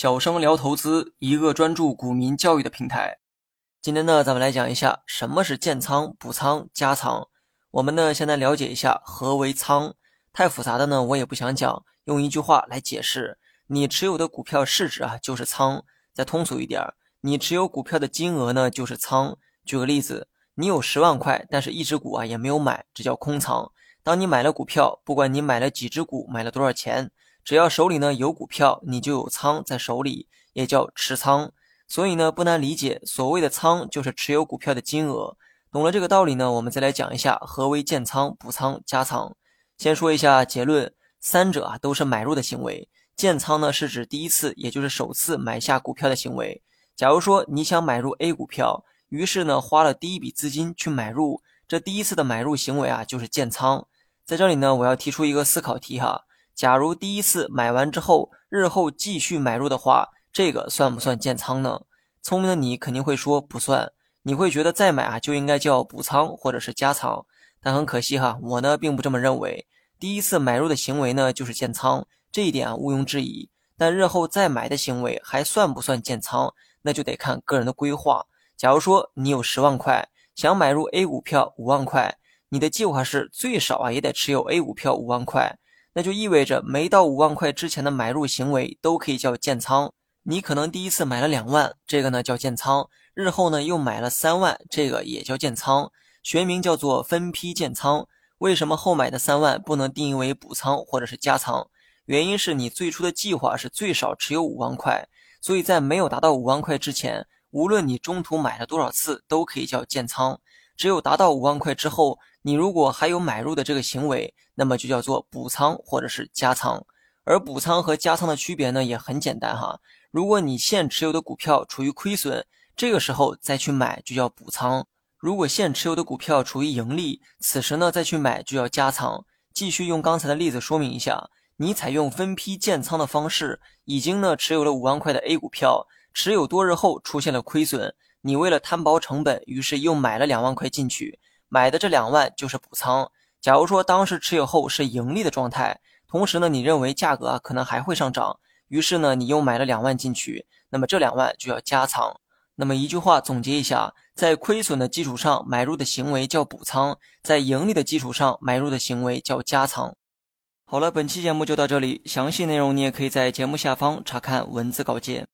小生聊投资，一个专注股民教育的平台。今天呢，咱们来讲一下什么是建仓、补仓、加仓。我们呢，先来了解一下何为仓。太复杂的呢，我也不想讲，用一句话来解释：你持有的股票市值啊，就是仓。再通俗一点，你持有股票的金额呢，就是仓。举个例子，你有十万块，但是一只股啊也没有买，这叫空仓。当你买了股票，不管你买了几只股，买了多少钱，只要手里呢有股票，你就有仓在手里，也叫持仓。所以呢，不难理解，所谓的仓就是持有股票的金额。懂了这个道理呢，我们再来讲一下何为建仓、补仓、加仓。先说一下结论，三者啊都是买入的行为。建仓呢是指第一次，也就是首次买下股票的行为。假如说你想买入 A 股票，于是呢花了第一笔资金去买入，这第一次的买入行为啊就是建仓。在这里呢，我要提出一个思考题哈：假如第一次买完之后，日后继续买入的话，这个算不算建仓呢？聪明的你肯定会说不算。你会觉得再买啊就应该叫补仓或者是加仓，但很可惜哈，我呢并不这么认为。第一次买入的行为呢就是建仓，这一点啊毋庸置疑。但日后再买的行为还算不算建仓，那就得看个人的规划。假如说你有十万块，想买入 A 股票五万块，你的计划是最少啊也得持有 A 股票五万块，那就意味着没到五万块之前的买入行为都可以叫建仓。你可能第一次买了两万，这个呢叫建仓。日后呢，又买了三万，这个也叫建仓，学名叫做分批建仓。为什么后买的三万不能定义为补仓或者是加仓？原因是你最初的计划是最少持有五万块，所以在没有达到五万块之前，无论你中途买了多少次，都可以叫建仓。只有达到五万块之后，你如果还有买入的这个行为，那么就叫做补仓或者是加仓。而补仓和加仓的区别呢，也很简单哈。如果你现持有的股票处于亏损，这个时候再去买就叫补仓。如果现持有的股票处于盈利，此时呢再去买就要加仓。继续用刚才的例子说明一下，你采用分批建仓的方式，已经呢持有了五万块的 A 股票，持有多日后出现了亏损，你为了摊薄成本，于是又买了两万块进去，买的这两万就是补仓。假如说当时持有后是盈利的状态，同时呢你认为价格啊可能还会上涨，于是呢你又买了两万进去，那么这两万就要加仓。那么一句话总结一下，在亏损的基础上买入的行为叫补仓，在盈利的基础上买入的行为叫加仓。好了，本期节目就到这里，详细内容你也可以在节目下方查看文字稿件。